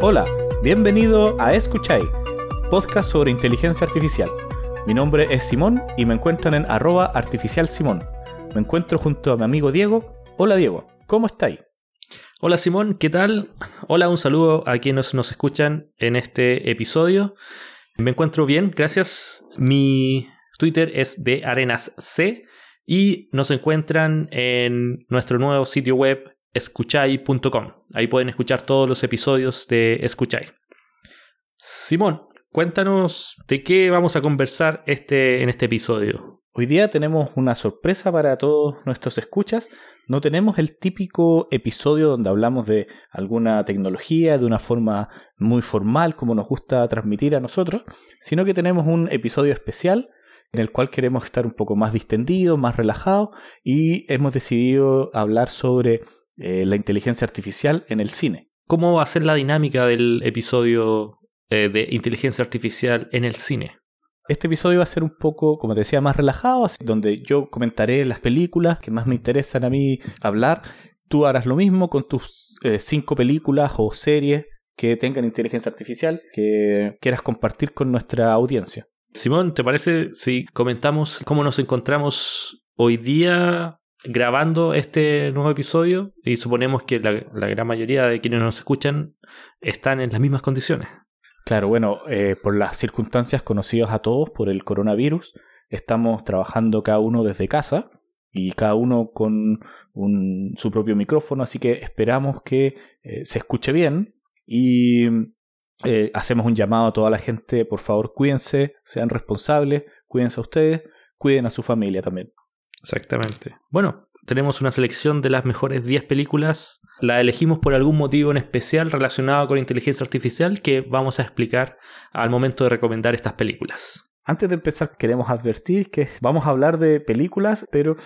Hola, bienvenido a Escuchai, podcast sobre inteligencia artificial. Mi nombre es Simón y me encuentran en arroba artificial. Me encuentro junto a mi amigo Diego. Hola Diego, ¿cómo estáis? Hola Simón, ¿qué tal? Hola, un saludo a quienes nos escuchan en este episodio. Me encuentro bien, gracias. Mi Twitter es de Arenas C y nos encuentran en nuestro nuevo sitio web escuchay.com. Ahí pueden escuchar todos los episodios de Escuchay. Simón, cuéntanos de qué vamos a conversar este, en este episodio. Hoy día tenemos una sorpresa para todos nuestros escuchas. No tenemos el típico episodio donde hablamos de alguna tecnología de una forma muy formal como nos gusta transmitir a nosotros, sino que tenemos un episodio especial en el cual queremos estar un poco más distendidos, más relajados y hemos decidido hablar sobre eh, la inteligencia artificial en el cine. ¿Cómo va a ser la dinámica del episodio eh, de inteligencia artificial en el cine? Este episodio va a ser un poco, como te decía, más relajado, así, donde yo comentaré las películas que más me interesan a mí hablar. Tú harás lo mismo con tus eh, cinco películas o series que tengan inteligencia artificial que quieras compartir con nuestra audiencia. Simón, ¿te parece si comentamos cómo nos encontramos hoy día grabando este nuevo episodio? Y suponemos que la, gran mayoría de quienes nos escuchan están en las mismas condiciones. Claro, bueno, eh, por las circunstancias conocidas a todos por el coronavirus, estamos trabajando cada uno desde casa y cada uno con su propio micrófono, así que esperamos que eh, se escuche bien y eh, hacemos un llamado a toda la gente, por favor cuídense, sean responsables, cuídense a ustedes, cuiden a su familia también. Exactamente. Bueno, tenemos una selección de las mejores 10 películas. La elegimos por algún motivo en especial relacionado con inteligencia artificial que vamos a explicar al momento de recomendar estas películas. Antes de empezar, queremos advertir que vamos a hablar de películas, pero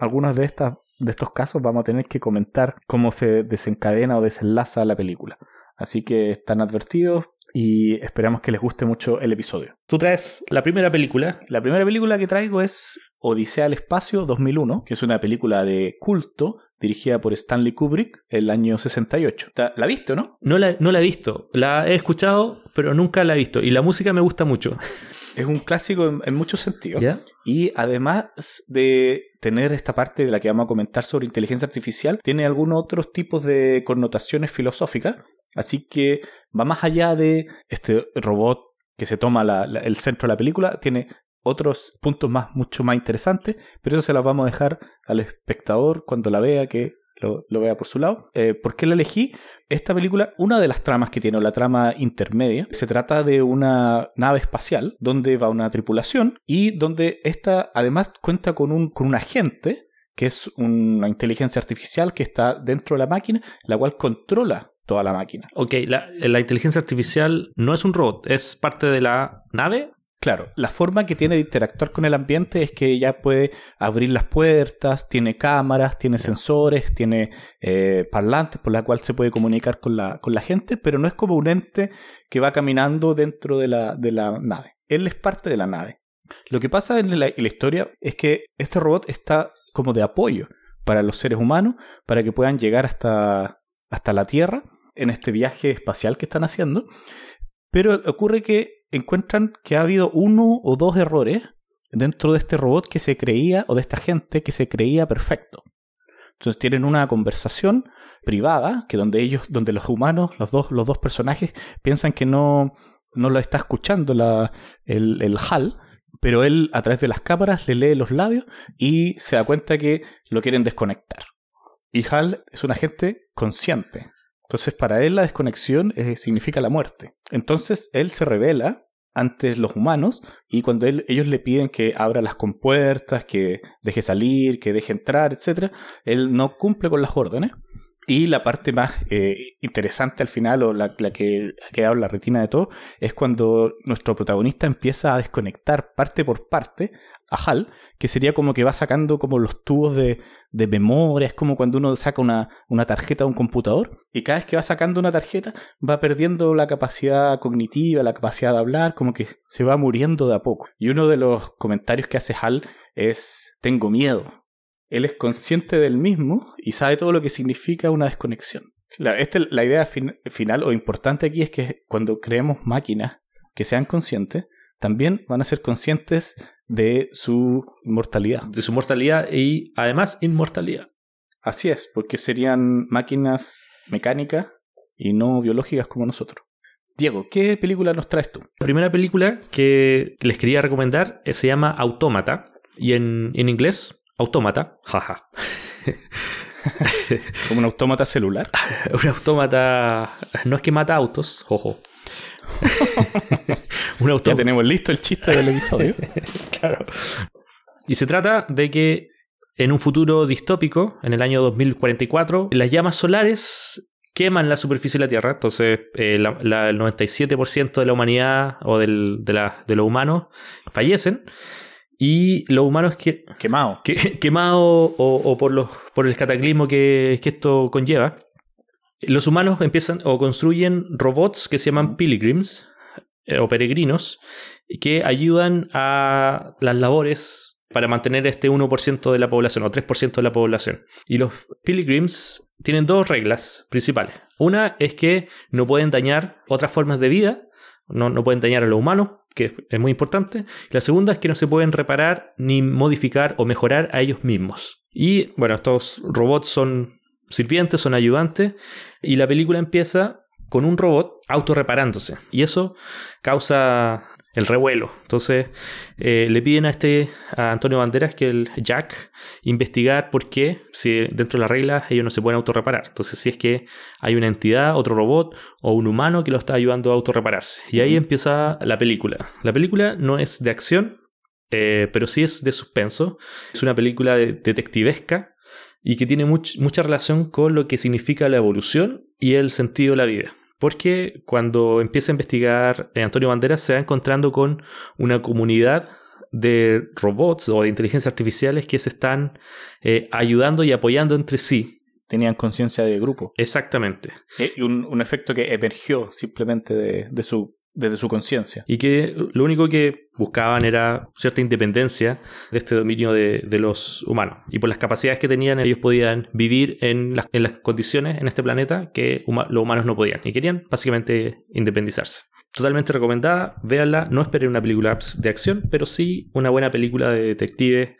algunas de, estas, de estos casos vamos a tener que comentar cómo se desencadena o desenlaza la película. Así que están advertidos y esperamos que les guste mucho el episodio. Tú traes la primera película. La primera película que traigo es Odisea al Espacio 2001, que es una película de culto dirigida por Stanley Kubrick el año 68. ¿La viste o no? No la, no la he visto. La he escuchado, pero nunca la he visto. Y la música me gusta mucho. Es un clásico en, muchos sentidos. Y además de tener esta parte de la que vamos a comentar sobre inteligencia artificial, tiene algunos otros tipos de connotaciones filosóficas Así que va más allá de este robot que se toma el centro de la película, tiene otros puntos más, mucho más interesantes, pero eso se los vamos a dejar al espectador cuando la vea, que lo, vea por su lado. Eh, ¿Por qué la elegí? Esta película, una de las tramas que tiene, o la trama intermedia, se trata de una nave espacial donde va una tripulación y donde esta además cuenta con un, con un agente que es una inteligencia artificial que está dentro de la máquina, la cual controla toda la máquina. Ok, la, inteligencia artificial no es un robot, es parte de la nave. Claro, la forma que tiene de interactuar con el ambiente es que ella puede abrir las puertas, tiene cámaras, tiene sensores, tiene eh, parlantes por la cual se puede comunicar con la, con la gente, pero no es como un ente que va caminando dentro de la, de la nave. Él es parte de la nave. Lo que pasa en la, en la historia es que este robot está como de apoyo para los seres humanos, para que puedan llegar hasta, hasta la Tierra en este viaje espacial que están haciendo, pero ocurre que encuentran que ha habido uno o dos errores dentro de este robot que se creía, o de esta gente que se creía perfecto. Entonces tienen una conversación privada, que donde ellos, donde los humanos, los dos, los dos personajes, piensan que no, no lo está escuchando la, el, el HAL, pero él a través de las cámaras le lee los labios y se da cuenta que lo quieren desconectar. Y HAL es un agente consciente, entonces, para él la desconexión eh, significa la muerte. Entonces, él se revela ante los humanos y cuando ellos le piden que abra las compuertas, que deje salir, que deje entrar, etc., él no cumple con las órdenes. Y la parte más eh, interesante al final, o la, que ha quedado la retina de todo, es cuando nuestro protagonista empieza a desconectar parte por parte a HAL, que sería como que va sacando como los tubos de, de memoria, es como cuando uno saca una, una tarjeta de un computador, y cada vez que va sacando una tarjeta va perdiendo la capacidad cognitiva, la capacidad de hablar, como que se va muriendo de a poco. Y uno de los comentarios que hace HAL es, tengo miedo, él es consciente del mismo y sabe todo lo que significa una desconexión. La, este, la idea final o importante aquí es que cuando creemos máquinas que sean conscientes, también van a ser conscientes de su mortalidad. De su mortalidad y además inmortalidad. Así es, porque serían máquinas mecánicas y no biológicas como nosotros. Diego, ¿qué película nos traes tú? La primera película que les quería recomendar se llama Autómata y en, en inglés, Autómata, jaja. ¿Como un autómata celular? un autómata. No es que mata autos, ojo. un Ya tenemos listo el chiste del episodio. claro. Y se trata de que en un futuro distópico, en el año 2044, las llamas solares queman la superficie de la Tierra. Entonces, eh, el 97% de la humanidad o del, de, la, de los humanos fallecen. Y los humanos que, quemados quemados o, por, los, por el cataclismo que, que, esto conlleva, los humanos empiezan o construyen robots que se llaman pilgrims eh, o peregrinos que ayudan a las labores para mantener este 1% de la población o 3% de la población. Y los pilgrims tienen dos reglas principales. Una es que no pueden dañar otras formas de vida, no, no pueden dañar a los humanos, que es muy importante. La segunda es que no se pueden reparar ni modificar o mejorar a ellos mismos. Y bueno, estos robots son sirvientes, son ayudantes, y la película empieza con un robot autorreparándose. Y eso causa el revuelo. Entonces eh, le piden a este a Antonio Banderas que el Jack investigar por qué, si dentro de las reglas ellos no se pueden autorreparar. Entonces si es que hay una entidad, otro robot o un humano que lo está ayudando a autorrepararse. Y ahí empieza la película. La película no es de acción, eh, pero sí es de suspenso. Es una película detectivesca y que tiene mucha relación con lo que significa la evolución y el sentido de la vida. Porque cuando empieza a investigar eh, Antonio Banderas se va encontrando con una comunidad de robots o de inteligencias artificiales que se están eh, ayudando y apoyando entre sí. Tenían conciencia de grupo. Exactamente. Eh, y un, efecto que emergió simplemente de su desde su conciencia. Y que lo único que buscaban era cierta independencia de este dominio de, los humanos. Y por las capacidades que tenían, ellos podían vivir en las, en las condiciones en este planeta que los humanos no podían. Y querían básicamente independizarse. Totalmente recomendada, véanla. No esperen una película de acción, pero sí una buena película de detective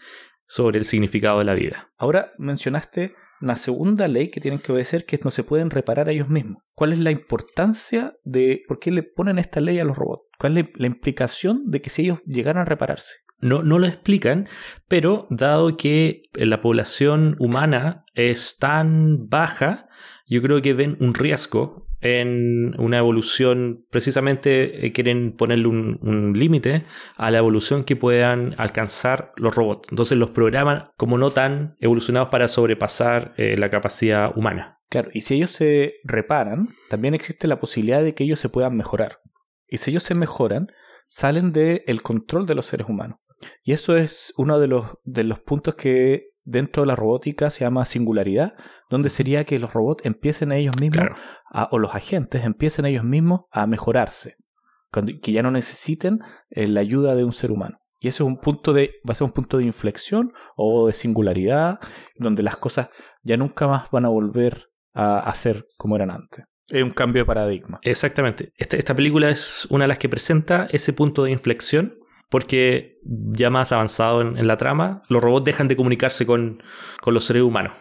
sobre el significado de la vida. Ahora mencionaste una segunda ley que tienen que obedecer que no se pueden reparar a ellos mismos. ¿Cuál es la importancia de por qué le ponen esta ley a los robots? ¿Cuál es la implicación de que si ellos llegaran a repararse? No, no lo explican, pero dado que la población humana es tan baja, yo creo que ven un riesgo en una evolución, precisamente eh, quieren ponerle un, límite a la evolución que puedan alcanzar los robots. Entonces los programan como no tan evolucionados para sobrepasar eh, la capacidad humana. Claro, y si ellos se reparan, también existe la posibilidad de que ellos se puedan mejorar. Y si ellos se mejoran, salen del control de los seres humanos. Y eso es uno de los, de los puntos que dentro de la robótica se llama singularidad, donde sería que los robots empiecen ellos mismos, o los agentes empiecen ellos mismos a mejorarse, que ya no necesiten eh, la ayuda de un ser humano. Y eso es un punto de, va a ser un punto de inflexión o de singularidad, donde las cosas ya nunca más van a volver a, ser como eran antes. Es un cambio de paradigma. Exactamente. Esta, esta película es una de las que presenta ese punto de inflexión porque ya más avanzado en, la trama, los robots dejan de comunicarse con, los seres humanos.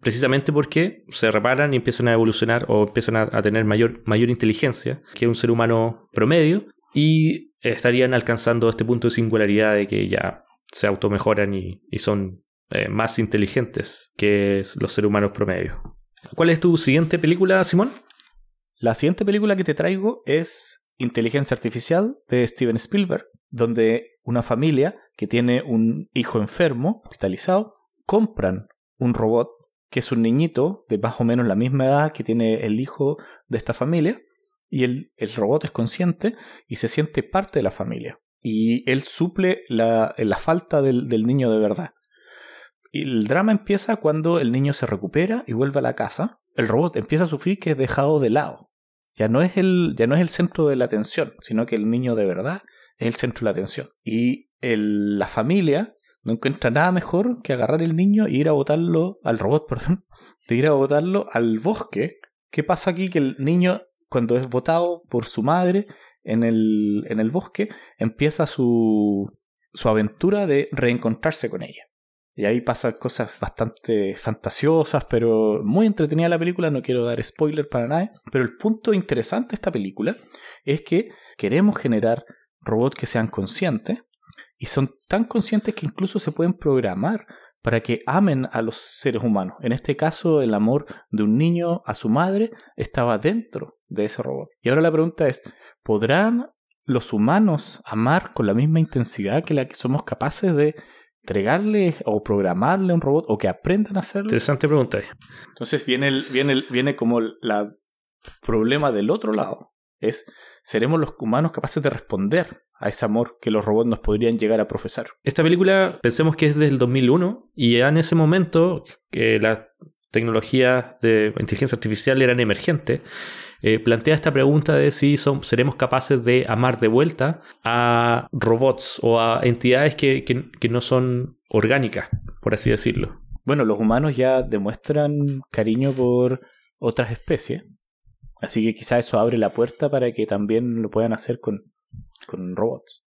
Precisamente porque se reparan y empiezan a evolucionar o empiezan a, tener mayor, mayor inteligencia que un ser humano promedio y estarían alcanzando este punto de singularidad de que ya se automejoran y, y son eh, más inteligentes que los seres humanos promedio. ¿Cuál es tu siguiente película, Simón? La siguiente película que te traigo es Inteligencia Artificial de Steven Spielberg donde una familia que tiene un hijo enfermo, hospitalizado, compran un robot que es un niñito de más o menos la misma edad que tiene el hijo de esta familia, y el, el robot es consciente y se siente parte de la familia. Y él suple la, la falta del, del niño de verdad. Y el drama empieza cuando el niño se recupera y vuelve a la casa. El robot empieza a sufrir que es dejado de lado. Ya no es el, ya no es el centro de la atención, sino que el niño de verdad es el centro de la atención. Y la familia no encuentra nada mejor que agarrar el niño e ir a botarlo, al robot, perdón, de ir a botarlo al bosque, ¿Qué pasa aquí? Que el niño, cuando es votado por su madre en el, en el bosque, empieza su, su aventura de reencontrarse con ella. Y ahí pasan cosas bastante fantasiosas, pero muy entretenida la película, no quiero dar spoiler para nada. Pero el punto interesante de esta película es que queremos generar robots que sean conscientes y son tan conscientes que incluso se pueden programar para que amen a los seres humanos. En este caso, el amor de un niño a su madre estaba dentro de ese robot. Y ahora la pregunta es, ¿podrán los humanos amar con la misma intensidad que la que somos capaces de entregarle o programarle a un robot o que aprendan a hacerlo? Interesante pregunta. Entonces viene, el, viene, el, viene como el problema del otro lado. Es, ¿seremos los humanos capaces de responder a ese amor que los robots nos podrían llegar a profesar? Esta película, pensemos que es del 2001 y ya en ese momento que la tecnología de inteligencia artificial eran emergentes, eh, plantea esta pregunta de si son, seremos capaces de amar de vuelta a robots o a entidades que, que no son orgánicas, por así decirlo. Bueno, los humanos ya demuestran cariño por otras especies, así que quizá eso abre la puerta para que también lo puedan hacer con, con robots.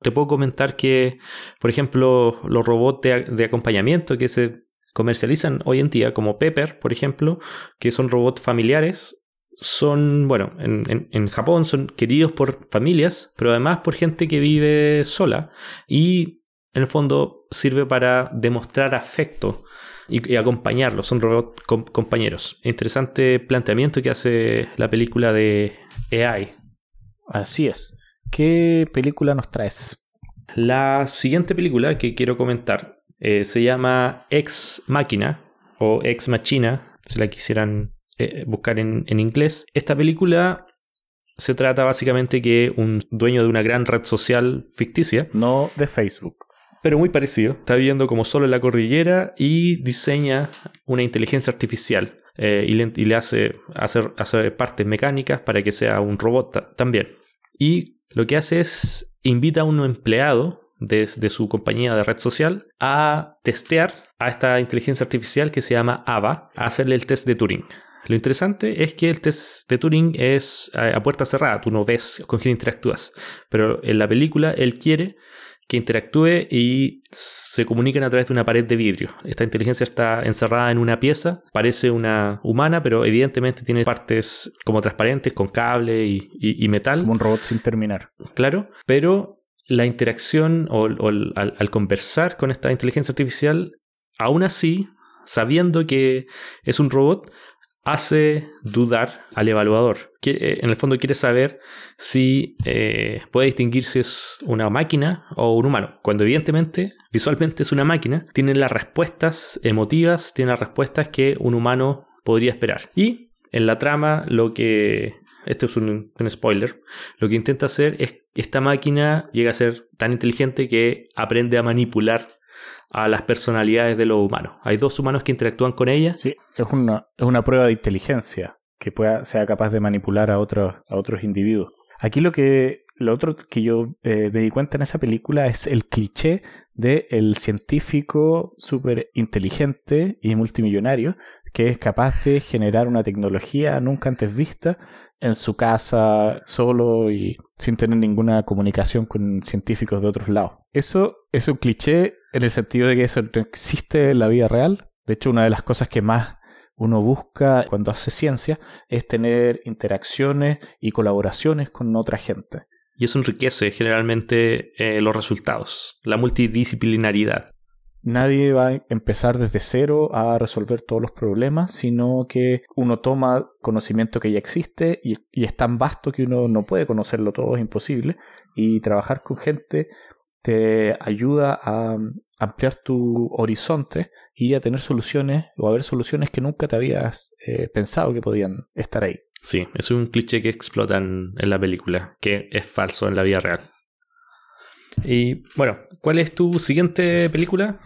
Te puedo comentar que, por ejemplo, los robots de, de, acompañamiento que se comercializan hoy en día, como Pepper, por ejemplo, que son robots familiares, son, bueno, en, en, Japón son queridos por familias, pero además por gente que vive sola y en el fondo sirve para demostrar afecto y, acompañarlos, son robots compañeros. Interesante planteamiento que hace la película de AI. Así es. ¿Qué película nos traes? La siguiente película que quiero comentar eh, se llama Ex Máquina o Ex Machina, si la quisieran eh, buscar en, en inglés. Esta película se trata básicamente que un dueño de una gran red social ficticia. No de Facebook. Pero muy parecido. Está viviendo como solo en la cordillera y diseña una inteligencia artificial. Eh, y, le, hace hacer, hacer, partes mecánicas para que sea un robot también. Y lo que hace es invita a un empleado de, de, su compañía de red social a testear a esta inteligencia artificial que se llama AVA, a hacerle el test de Turing. Lo interesante es que el test de Turing es a puerta cerrada, tú no ves con quién interactúas, pero en la película él quiere que interactúe y se comuniquen a través de una pared de vidrio. Esta inteligencia está encerrada en una pieza, parece una humana, pero evidentemente tiene partes como transparentes, con cable y, y, y metal. Como un robot sin terminar. Claro, pero la interacción o, o al, al conversar con esta inteligencia artificial, aún así, sabiendo que es un robot, hace dudar al evaluador. Que, eh, en el fondo quiere saber si eh, puede distinguir si es una máquina o un humano. Cuando evidentemente, visualmente es una máquina, tiene las respuestas emotivas, tiene las respuestas que un humano podría esperar. Y en la trama lo que... Este es un, un spoiler. Lo que intenta hacer es esta máquina llega a ser tan inteligente que aprende a manipular a las personalidades de los humanos. Hay dos humanos que interactúan con ella. Sí, es una, es una prueba de inteligencia que pueda, sea capaz de manipular a otros, a otros individuos. Aquí lo que lo otro que yo eh, me di cuenta en esa película es el cliché de el científico súper inteligente y multimillonario que es capaz de generar una tecnología nunca antes vista en su casa solo y sin tener ninguna comunicación con científicos de otros lados. Eso es un cliché en el sentido de que eso no existe en la vida real. De hecho, una de las cosas que más uno busca cuando hace ciencia es tener interacciones y colaboraciones con otra gente. Y eso enriquece generalmente eh, los resultados, la multidisciplinaridad. Nadie va a empezar desde cero a resolver todos los problemas, sino que uno toma conocimiento que ya existe y, y es tan vasto que uno no puede conocerlo todo, es imposible. Y trabajar con gente te ayuda a ampliar tu horizonte y a tener soluciones o a ver soluciones que nunca te habías eh, pensado que podían estar ahí. Sí, es un cliché que explotan en la película, que es falso en la vida real. Y bueno, ¿cuál es tu siguiente película?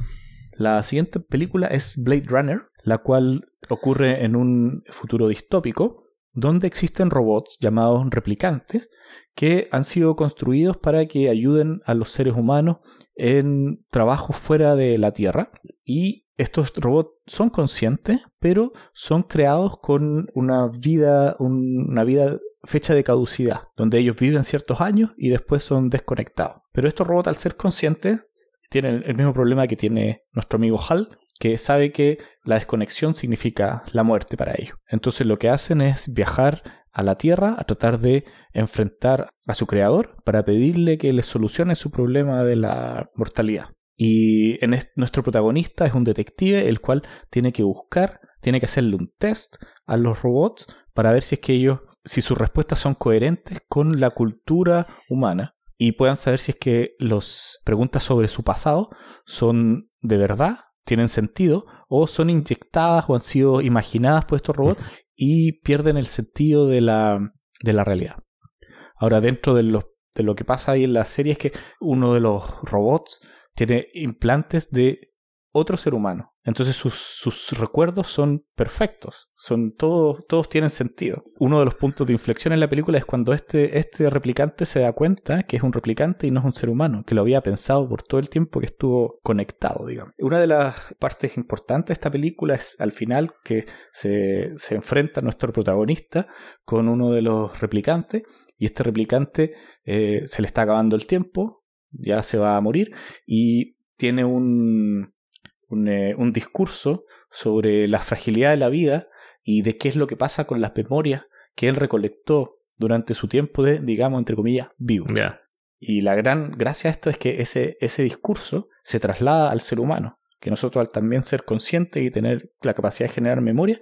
La siguiente película es Blade Runner, la cual ocurre en un futuro distópico donde existen robots llamados replicantes que han sido construidos para que ayuden a los seres humanos en trabajos fuera de la Tierra y estos robots son conscientes, pero son creados con una vida, una vida fecha de caducidad, donde ellos viven ciertos años y después son desconectados. Pero estos robots, al ser conscientes, tienen el mismo problema que tiene nuestro amigo Hal, que sabe que la desconexión significa la muerte para ellos. Entonces lo que hacen es viajar a la Tierra a tratar de enfrentar a su creador para pedirle que les solucione su problema de la mortalidad. Y en nuestro protagonista es un detective el cual tiene que buscar, tiene que hacerle un test a los robots para ver si es que ellos, si sus respuestas son coherentes con la cultura humana y puedan saber si es que las preguntas sobre su pasado son de verdad tienen sentido o son inyectadas o han sido imaginadas por estos robots y pierden el sentido de la, de la realidad. Ahora, dentro de lo, de lo que pasa ahí en la serie es que uno de los robots tiene implantes de otro ser humano. Entonces sus, recuerdos son perfectos, son todos, todos tienen sentido. Uno de los puntos de inflexión en la película es cuando este, este replicante se da cuenta que es un replicante y no es un ser humano, que lo había pensado por todo el tiempo que estuvo conectado, digamos. Una de las partes importantes de esta película es al final que se, se enfrenta nuestro protagonista con uno de los replicantes y este replicante eh, se le está acabando el tiempo, ya se va a morir y tiene un, eh, un, discurso sobre la fragilidad de la vida y de qué es lo que pasa con las memorias que él recolectó durante su tiempo de, digamos, entre comillas, vivo. Y la gran gracia a esto es que ese, ese discurso se traslada al ser humano, que nosotros al también ser conscientes y tener la capacidad de generar memoria,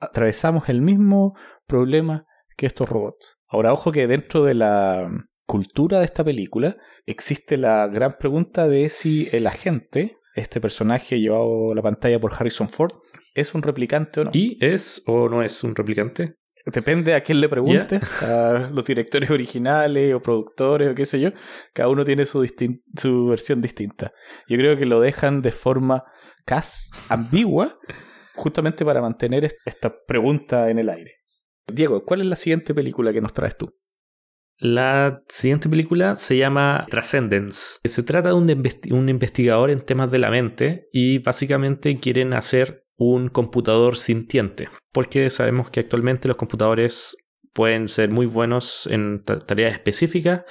atravesamos el mismo problema que estos robots. Ahora, ojo que dentro de la cultura de esta película existe la gran pregunta de si el agente este personaje llevado a la pantalla por Harrison Ford es un replicante o no. ¿Y es o no es un replicante? Depende a quién le preguntes, a los directores originales o productores o qué sé yo, cada uno tiene su, su versión distinta. Yo creo que lo dejan de forma casi ambigua, justamente para mantener esta pregunta en el aire. Diego, ¿cuál es la siguiente película que nos traes tú? La siguiente película se llama Transcendence. Se trata de un, investigador en temas de la mente y básicamente quieren hacer un computador sintiente. Porque sabemos que actualmente los computadores pueden ser muy buenos en tareas específicas,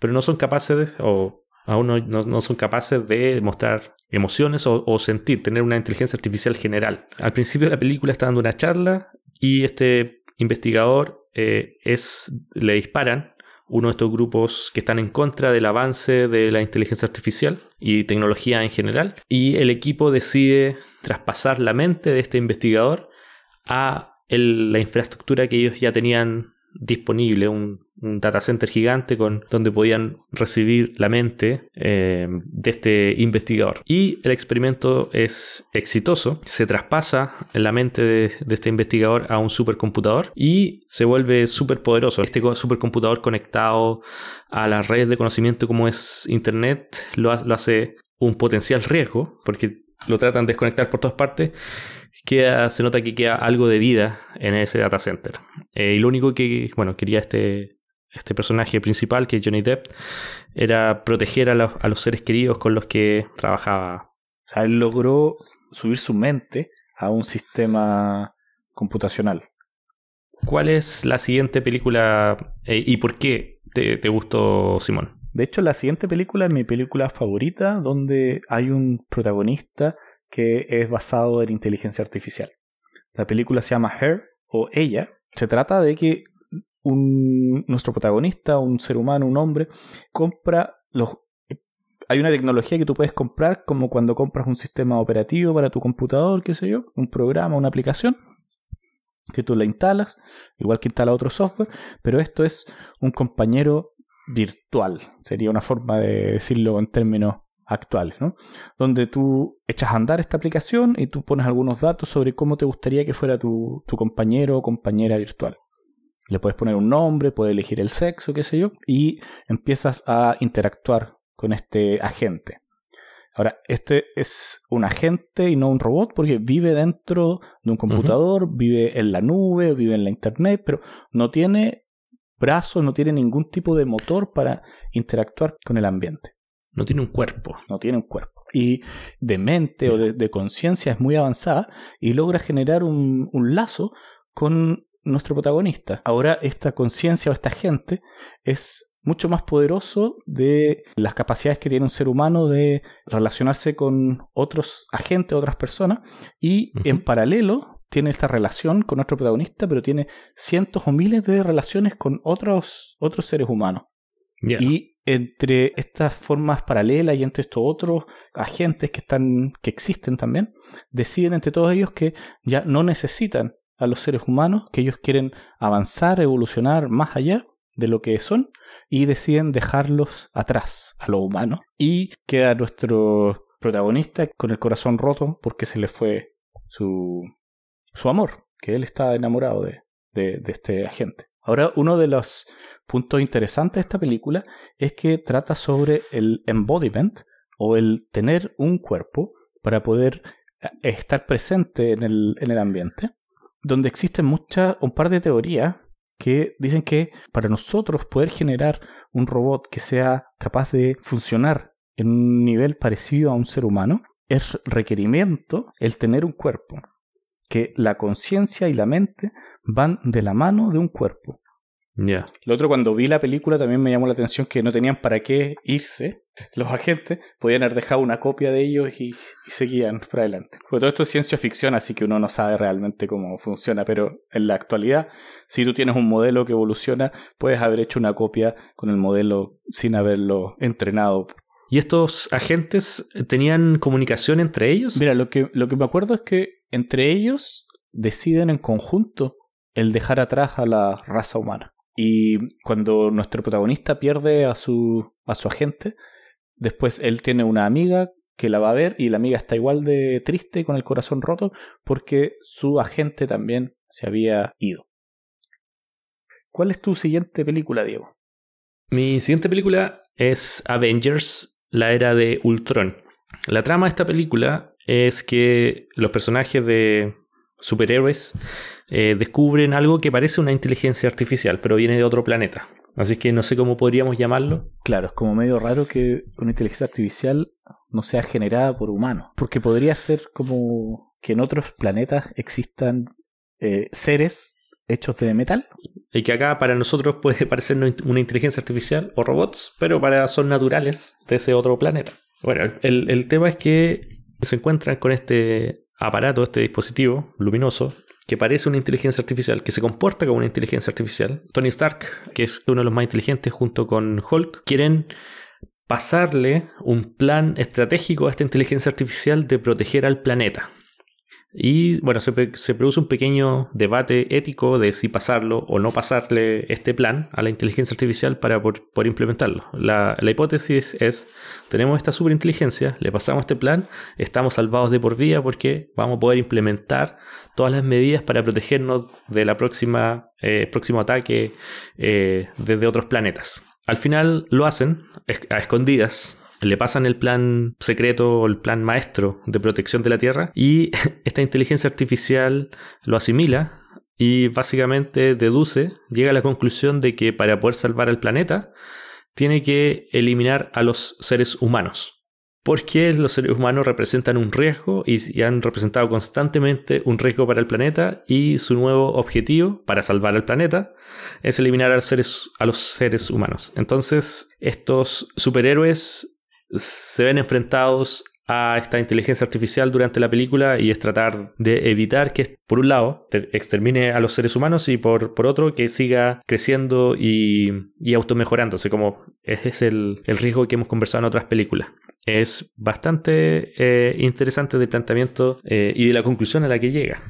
pero no son capaces o aún no, son capaces de mostrar emociones o, o, sentir, tener una inteligencia artificial general. Al principio de la película está dando una charla y este investigador eh, es, le disparan uno de estos grupos que están en contra del avance de la inteligencia artificial y tecnología en general. Y el equipo decide traspasar la mente de este investigador a la infraestructura que ellos ya tenían disponible, un, data center gigante con, donde podían recibir la mente eh, de este investigador. Y el experimento es exitoso, se traspasa la mente de, este investigador a un supercomputador y se vuelve súper poderoso. Este supercomputador conectado a la red de conocimiento como es Internet lo, lo hace un potencial riesgo porque lo tratan de desconectar por todas partes se nota que queda algo de vida en ese data center. Eh, y lo único que, bueno, quería este, este personaje principal, que es Johnny Depp, era proteger a los, a los seres queridos con los que trabajaba. O sea, él logró subir su mente a un sistema computacional. ¿Cuál es la siguiente película eh, y por qué te, te gustó, Simón? De hecho, la siguiente película es mi película favorita, donde hay un protagonista que es basado en inteligencia artificial. La película se llama Her o Ella. Se trata de que un, nuestro protagonista, un ser humano, un hombre, compra los... Hay una tecnología que tú puedes comprar como cuando compras un sistema operativo para tu computador, qué sé yo, un programa, una aplicación, que tú la instalas, igual que instala otro software, pero esto es un compañero virtual, sería una forma de decirlo en términos actuales, ¿no? Donde tú echas a andar esta aplicación y tú pones algunos datos sobre cómo te gustaría que fuera tu, compañero o compañera virtual. Le puedes poner un nombre, puedes elegir el sexo, qué sé yo, y empiezas a interactuar con este agente. Ahora, este es un agente y no un robot porque vive dentro de un computador, vive en la nube, vive en la internet, pero no tiene brazos, no tiene ningún tipo de motor para interactuar con el ambiente. No tiene un cuerpo. No tiene un cuerpo. y de mente o de, conciencia es muy avanzada y logra generar un, un lazo con nuestro protagonista. Ahora esta conciencia o esta gente es mucho más poderoso de las capacidades que tiene un ser humano de relacionarse con otros agentes, otras personas, y en paralelo tiene esta relación con nuestro protagonista, pero tiene cientos o miles de relaciones con otros, otros seres humanos. Y entre estas formas paralelas y entre estos otros agentes que están, que existen también, deciden entre todos ellos que ya no necesitan a los seres humanos, que ellos quieren avanzar, evolucionar más allá de lo que son y deciden dejarlos atrás a lo humano y queda nuestro protagonista con el corazón roto porque se le fue su, su amor, que él está enamorado de, de, este agente. Ahora, uno de los puntos interesantes de esta película es que trata sobre el embodiment o el tener un cuerpo para poder eh, estar presente en el, en el ambiente, donde existen muchas, un par de teorías que dicen que para nosotros poder generar un robot que sea capaz de funcionar en un nivel parecido a un ser humano, es requerimiento el tener un cuerpo, que la conciencia y la mente van de la mano de un cuerpo. Ya. Lo otro, cuando vi la película, también me llamó la atención que no tenían para qué irse los agentes, podían haber dejado una copia de ellos y, seguían para adelante. Porque todo esto es ciencia ficción, así que uno no sabe realmente cómo funciona, pero en la actualidad, si tú tienes un modelo que evoluciona, puedes haber hecho una copia con el modelo sin haberlo entrenado. ¿Y estos agentes tenían comunicación entre ellos? Mira, lo que, lo que me acuerdo es que entre ellos deciden en conjunto el dejar atrás a la raza humana. Y cuando nuestro protagonista pierde a su, a su agente, después él tiene una amiga que la va a ver y la amiga está igual de triste con el corazón roto porque su agente también se había ido. ¿Cuál es tu siguiente película, Diego? Mi siguiente película es Avengers, la era de Ultron. La trama de esta película es que los personajes de superhéroes eh, descubren algo que parece una inteligencia artificial, pero viene de otro planeta. Así que no sé cómo podríamos llamarlo. Claro, es como medio raro que una inteligencia artificial no sea generada por humanos. Porque podría ser como que en otros planetas existan eh, seres hechos de metal. Y que acá para nosotros puede parecer una inteligencia artificial o robots, pero para son naturales de ese otro planeta. Bueno, el, el tema es que se encuentran con este aparato, este dispositivo luminoso, que parece una inteligencia artificial, que se comporta como una inteligencia artificial. Tony Stark, que es uno de los más inteligentes junto con Hulk, quieren pasarle un plan estratégico a esta inteligencia artificial de proteger al planeta. Y bueno, se, produce un pequeño debate ético de si pasarlo o no pasarle este plan a la inteligencia artificial para poder, implementarlo. La, hipótesis es, tenemos esta superinteligencia, le pasamos este plan, estamos salvados de por vida porque vamos a poder implementar todas las medidas para protegernos de la próxima eh, próximo ataque eh, desde otros planetas. Al final lo hacen a escondidas, le pasan el plan secreto o el plan maestro de protección de la Tierra y esta inteligencia artificial lo asimila y básicamente deduce, llega a la conclusión de que para poder salvar al planeta tiene que eliminar a los seres humanos. Porque los seres humanos representan un riesgo y han representado constantemente un riesgo para el planeta y su nuevo objetivo para salvar al planeta es eliminar a los seres, a los seres humanos. Entonces estos superhéroes se ven enfrentados a esta inteligencia artificial durante la película y es tratar de evitar que, por un lado, extermine a los seres humanos y por, por otro, que siga creciendo y, y automejorándose, como es el, el, riesgo que hemos conversado en otras películas. Es bastante eh, interesante del planteamiento eh, y de la conclusión a la que llega.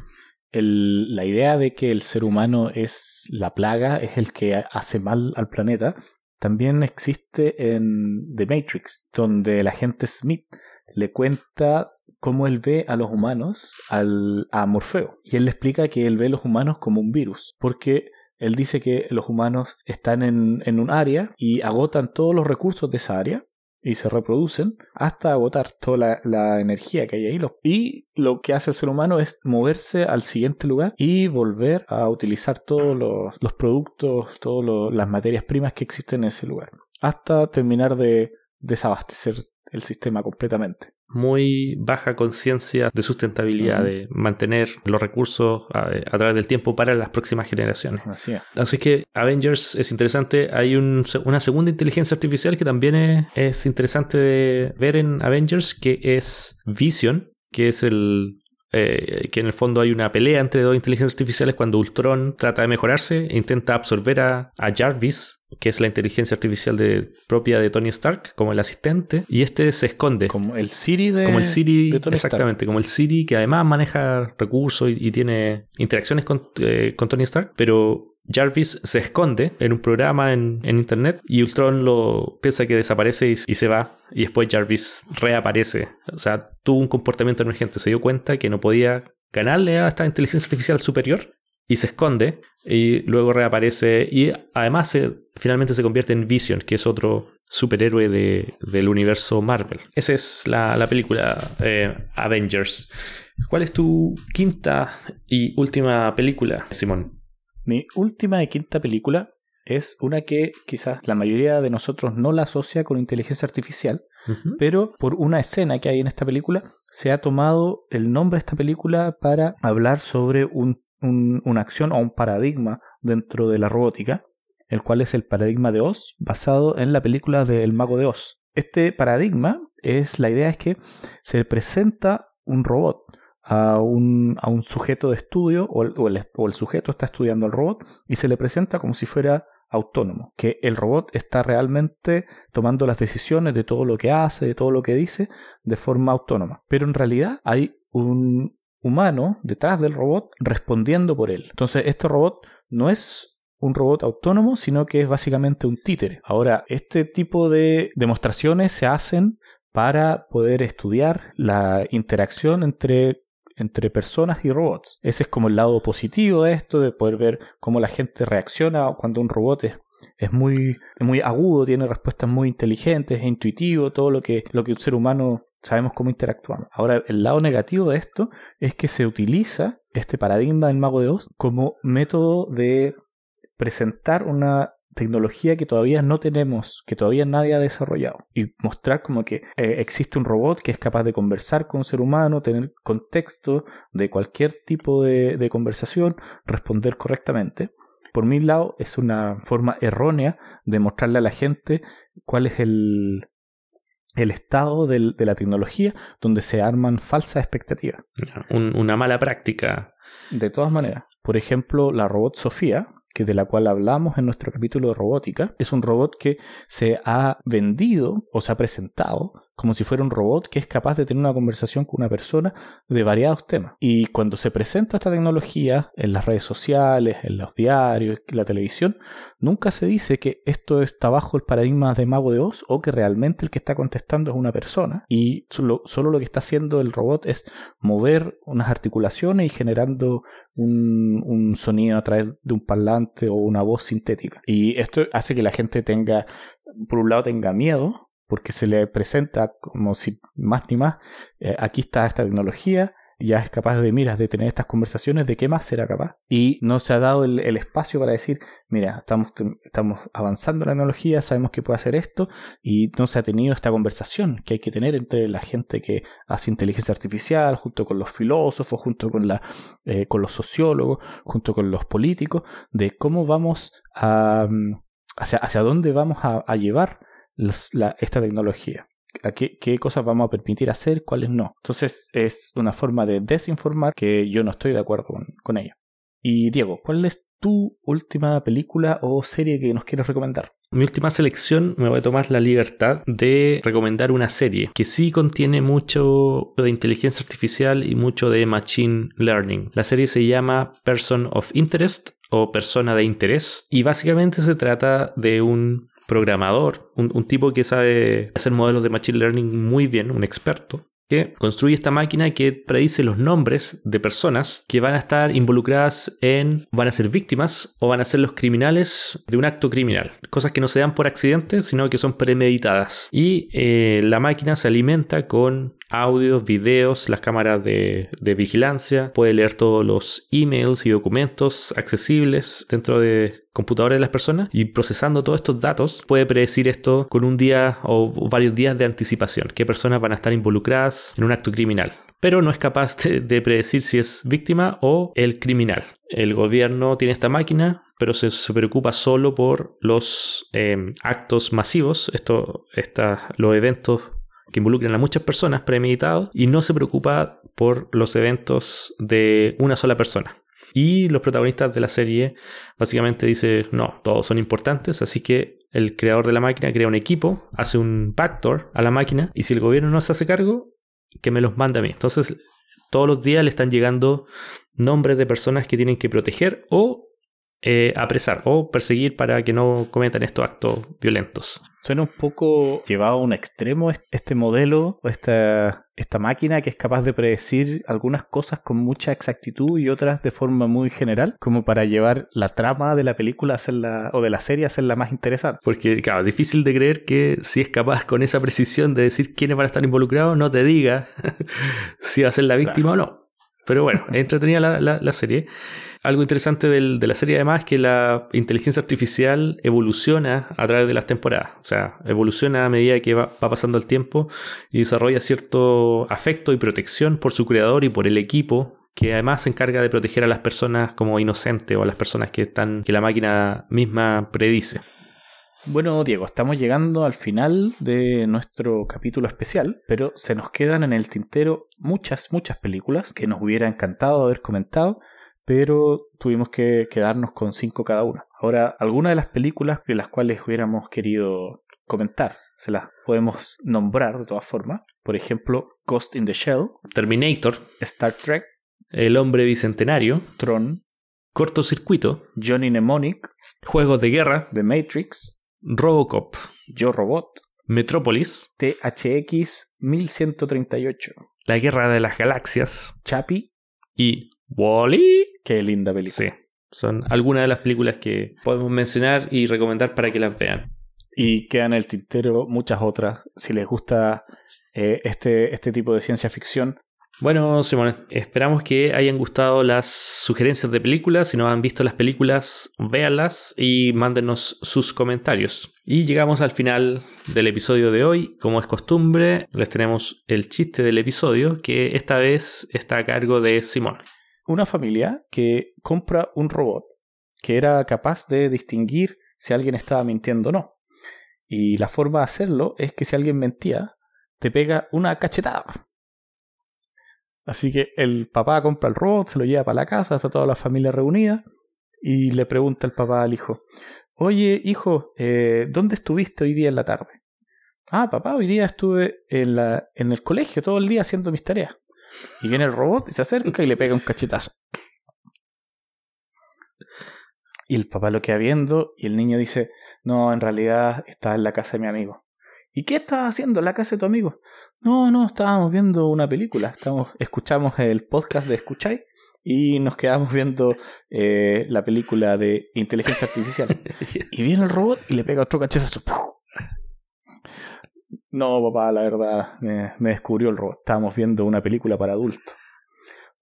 la idea de que el ser humano es la plaga, es el que hace mal al planeta, también existe en The Matrix, donde el agente Smith le cuenta cómo él ve a los humanos al, a Morfeo. Y él le explica que él ve a los humanos como un virus, porque él dice que los humanos están en, en un área y agotan todos los recursos de esa área y se reproducen hasta agotar toda la, energía que hay ahí. Y lo que hace el ser humano es moverse al siguiente lugar y volver a utilizar todos los, productos, todas las materias primas que existen en ese lugar. Hasta terminar de, desabastecer el sistema completamente. Muy baja conciencia de sustentabilidad, de mantener los recursos a, través del tiempo para las próximas generaciones. Así es. Así que Avengers es interesante. Hay una segunda inteligencia artificial que también es, es interesante de ver en Avengers, que es Vision, que es el eh, que en el fondo hay una pelea entre dos inteligencias artificiales cuando Ultron trata de mejorarse e intenta absorber a, Jarvis, que es la inteligencia artificial de, propia de Tony Stark, como el asistente, y este se esconde. Como el Siri de, como el Siri, exactamente, como el Siri que además maneja recursos y, tiene interacciones con, eh, con Tony Stark, pero Jarvis se esconde en un programa en, internet y Ultron lo piensa que desaparece y, se va. Y después Jarvis reaparece. O sea, tuvo un comportamiento emergente. Se dio cuenta que no podía ganarle a esta inteligencia artificial superior y se esconde. Y luego reaparece. Y además finalmente se convierte en Vision, que es otro superhéroe del universo Marvel. Esa es la, película eh, Avengers. ¿Cuál es tu quinta y última película, Simón? Mi última y quinta película es una que quizás la mayoría de nosotros no la asocia con inteligencia artificial, pero por una escena que hay en esta película se ha tomado el nombre de esta película para hablar sobre una acción o un paradigma dentro de la robótica, el cual es el paradigma de Oz, basado en la película de El Mago de Oz. Este paradigma es la idea es que se presenta un robot a un, a un sujeto de estudio o el, o el, sujeto está estudiando el robot y se le presenta como si fuera autónomo, que el robot está realmente tomando las decisiones de todo lo que hace, de todo lo que dice, de forma autónoma. Pero en realidad hay un humano detrás del robot respondiendo por él. Entonces este robot no es un robot autónomo, sino que es básicamente un títere. Ahora, este tipo de demostraciones se hacen para poder estudiar la interacción entre entre personas y robots. Ese es como el lado positivo de esto, de poder ver cómo la gente reacciona cuando un robot es, muy, muy agudo, tiene respuestas muy inteligentes, es intuitivo, todo lo que, lo que un ser humano sabemos cómo interactuamos. Ahora, el lado negativo de esto es que se utiliza este paradigma del mago de Oz como método de presentar una tecnología que todavía no tenemos, que todavía nadie ha desarrollado. Y mostrar como que eh, existe un robot que es capaz de conversar con un ser humano, tener contexto de cualquier tipo de, conversación, responder correctamente. Por mi lado, es una forma errónea de mostrarle a la gente cuál es el, el estado de la tecnología donde se arman falsas expectativas. una mala práctica. De todas maneras. Por ejemplo, la robot Sofía, que de la cual hablamos en nuestro capítulo de robótica, es un robot que se ha vendido o se ha presentado como si fuera un robot que es capaz de tener una conversación con una persona de variados temas. Y cuando se presenta esta tecnología en las redes sociales, en los diarios, en la televisión, nunca se dice que esto está bajo el paradigma de mago de Oz o que realmente el que está contestando es una persona y solo, lo que está haciendo el robot es mover unas articulaciones y generando un, un sonido a través de un parlante o una voz sintética. Y esto hace que la gente tenga, por un lado, tenga miedo porque se le presenta como si más ni más, eh, aquí está esta tecnología, ya es capaz de, miras, de tener estas conversaciones, de qué más será capaz. Y no se ha dado el, espacio para decir, mira, estamos, estamos avanzando en la tecnología, sabemos que puede hacer esto, y no se ha tenido esta conversación que hay que tener entre la gente que hace inteligencia artificial, junto con los filósofos, junto con, la, eh, con los sociólogos, junto con los políticos, de cómo vamos a... Mm, hacia, hacia dónde vamos a llevar esta tecnología. qué, cosas vamos a permitir hacer, cuáles no. Entonces es una forma de desinformar que yo no estoy de acuerdo con, con ella. Y Diego, ¿cuál es tu última película o serie que nos quieres recomendar? Mi última selección me voy a tomar la libertad de recomendar una serie que sí contiene mucho de inteligencia artificial y mucho de machine learning. La serie se llama Person of Interest o Persona de Interés y básicamente se trata de un programador, un, tipo que sabe hacer modelos de Machine Learning muy bien, un experto, que construye esta máquina que predice los nombres de personas que van a estar involucradas en, van a ser víctimas o van a ser los criminales de un acto criminal. Cosas que no se dan por accidente, sino que son premeditadas. Y eh, la máquina se alimenta con audios, videos, las cámaras de, vigilancia, puede leer todos los emails y documentos accesibles dentro de computadores de las personas. Y procesando todos estos datos puede predecir esto con un día o varios días de anticipación, qué personas van a estar involucradas en un acto criminal pero no es capaz de, predecir si es víctima o el criminal. El gobierno tiene esta máquina, pero se, preocupa solo por los eh, actos masivos, esto, los eventos que involucran a muchas personas premeditados, y no se preocupa por los eventos de una sola persona. Y los protagonistas de la serie básicamente dicen, no, todos son importantes, así que el creador de la máquina crea un equipo, hace un backdoor a la máquina, y si el gobierno no se hace cargo, que me los manda a mí. Entonces, todos los días le están llegando nombres de personas que tienen que proteger o eh, apresar o perseguir para que no cometan estos actos violentos. Suena un poco llevado a un extremo este modelo o esta, esta máquina que es capaz de predecir algunas cosas con mucha exactitud y otras de forma muy general, como para llevar la trama de la película hacerla, o de la serie a hacerla más interesante. Porque, claro, difícil de creer que si es capaz con esa precisión de decir quiénes van a estar involucrados, no te diga si va a ser la víctima o no. Pero bueno, entretenida la, la, serie. Algo interesante de la serie además es que la inteligencia artificial evoluciona a través de las temporadas. O sea, evoluciona a medida que va, pasando el tiempo y desarrolla cierto afecto y protección por su creador y por el equipo que además se encarga de proteger a las personas como inocentes o a las personas que están que la máquina misma predice. Bueno, Diego, estamos llegando al final de nuestro capítulo especial, pero se nos quedan en el tintero muchas, muchas películas que nos hubiera encantado haber comentado, pero tuvimos que quedarnos con cinco cada una. Ahora, algunas de las películas de las cuales hubiéramos querido comentar, se las podemos nombrar de todas formas. Por ejemplo, Ghost in the Shell, Terminator, Star Trek, El Hombre Bicentenario, Tron, Cortocircuito, Johnny Mnemonic, Juegos de Guerra, The Matrix, Robocop, Yo Robot, Metrópolis, THX 1138, La Guerra de las Galaxias, Chappie y Wally. Qué linda película. Sí, son algunas de las películas que podemos mencionar y recomendar para que las vean. Y quedan en el tintero muchas otras. Si les gusta eh, este, este tipo de ciencia ficción, bueno, Simón, esperamos que hayan gustado las sugerencias de películas. Si no han visto las películas, véanlas y mándenos sus comentarios. Y llegamos al final del episodio de hoy. Como es costumbre, les tenemos el chiste del episodio, que esta vez está a cargo de Simón. Una familia que compra un robot que era capaz de distinguir si alguien estaba mintiendo o no. Y la forma de hacerlo es que si alguien mentía, te pega una cachetada. Así que el papá compra el robot, se lo lleva para la casa, está toda la familia reunida y le pregunta el papá al hijo, oye hijo, eh, ¿dónde estuviste hoy día en la tarde? Ah, papá, hoy día estuve en, la, en el colegio todo el día haciendo mis tareas. Y viene el robot y se acerca y le pega un cachetazo. Y el papá lo queda viendo y el niño dice, no, en realidad está en la casa de mi amigo. ¿Y qué estabas haciendo en la casa de tu amigo? No, no, estábamos viendo una película. Estamos, escuchamos el podcast de Escucháis y nos quedamos viendo eh, la película de inteligencia artificial. y viene el robot y le pega otro cachezazo. No, papá, la verdad, me, me, descubrió el robot. Estábamos viendo una película para adultos.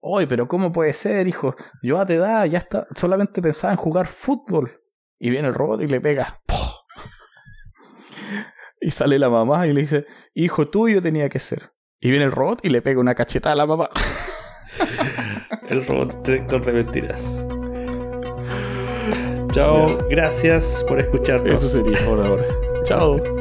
Oye, pero ¿cómo puede ser, hijo? Yo a tu edad ya está, solamente pensaba en jugar fútbol. Y viene el robot y le pega. Y sale la mamá y le dice, hijo tuyo tenía que ser. Y viene el robot y le pega una cachetada a la mamá. el robot detector de mentiras. Chao, gracias por escucharnos. Eso sería por ahora. Chao.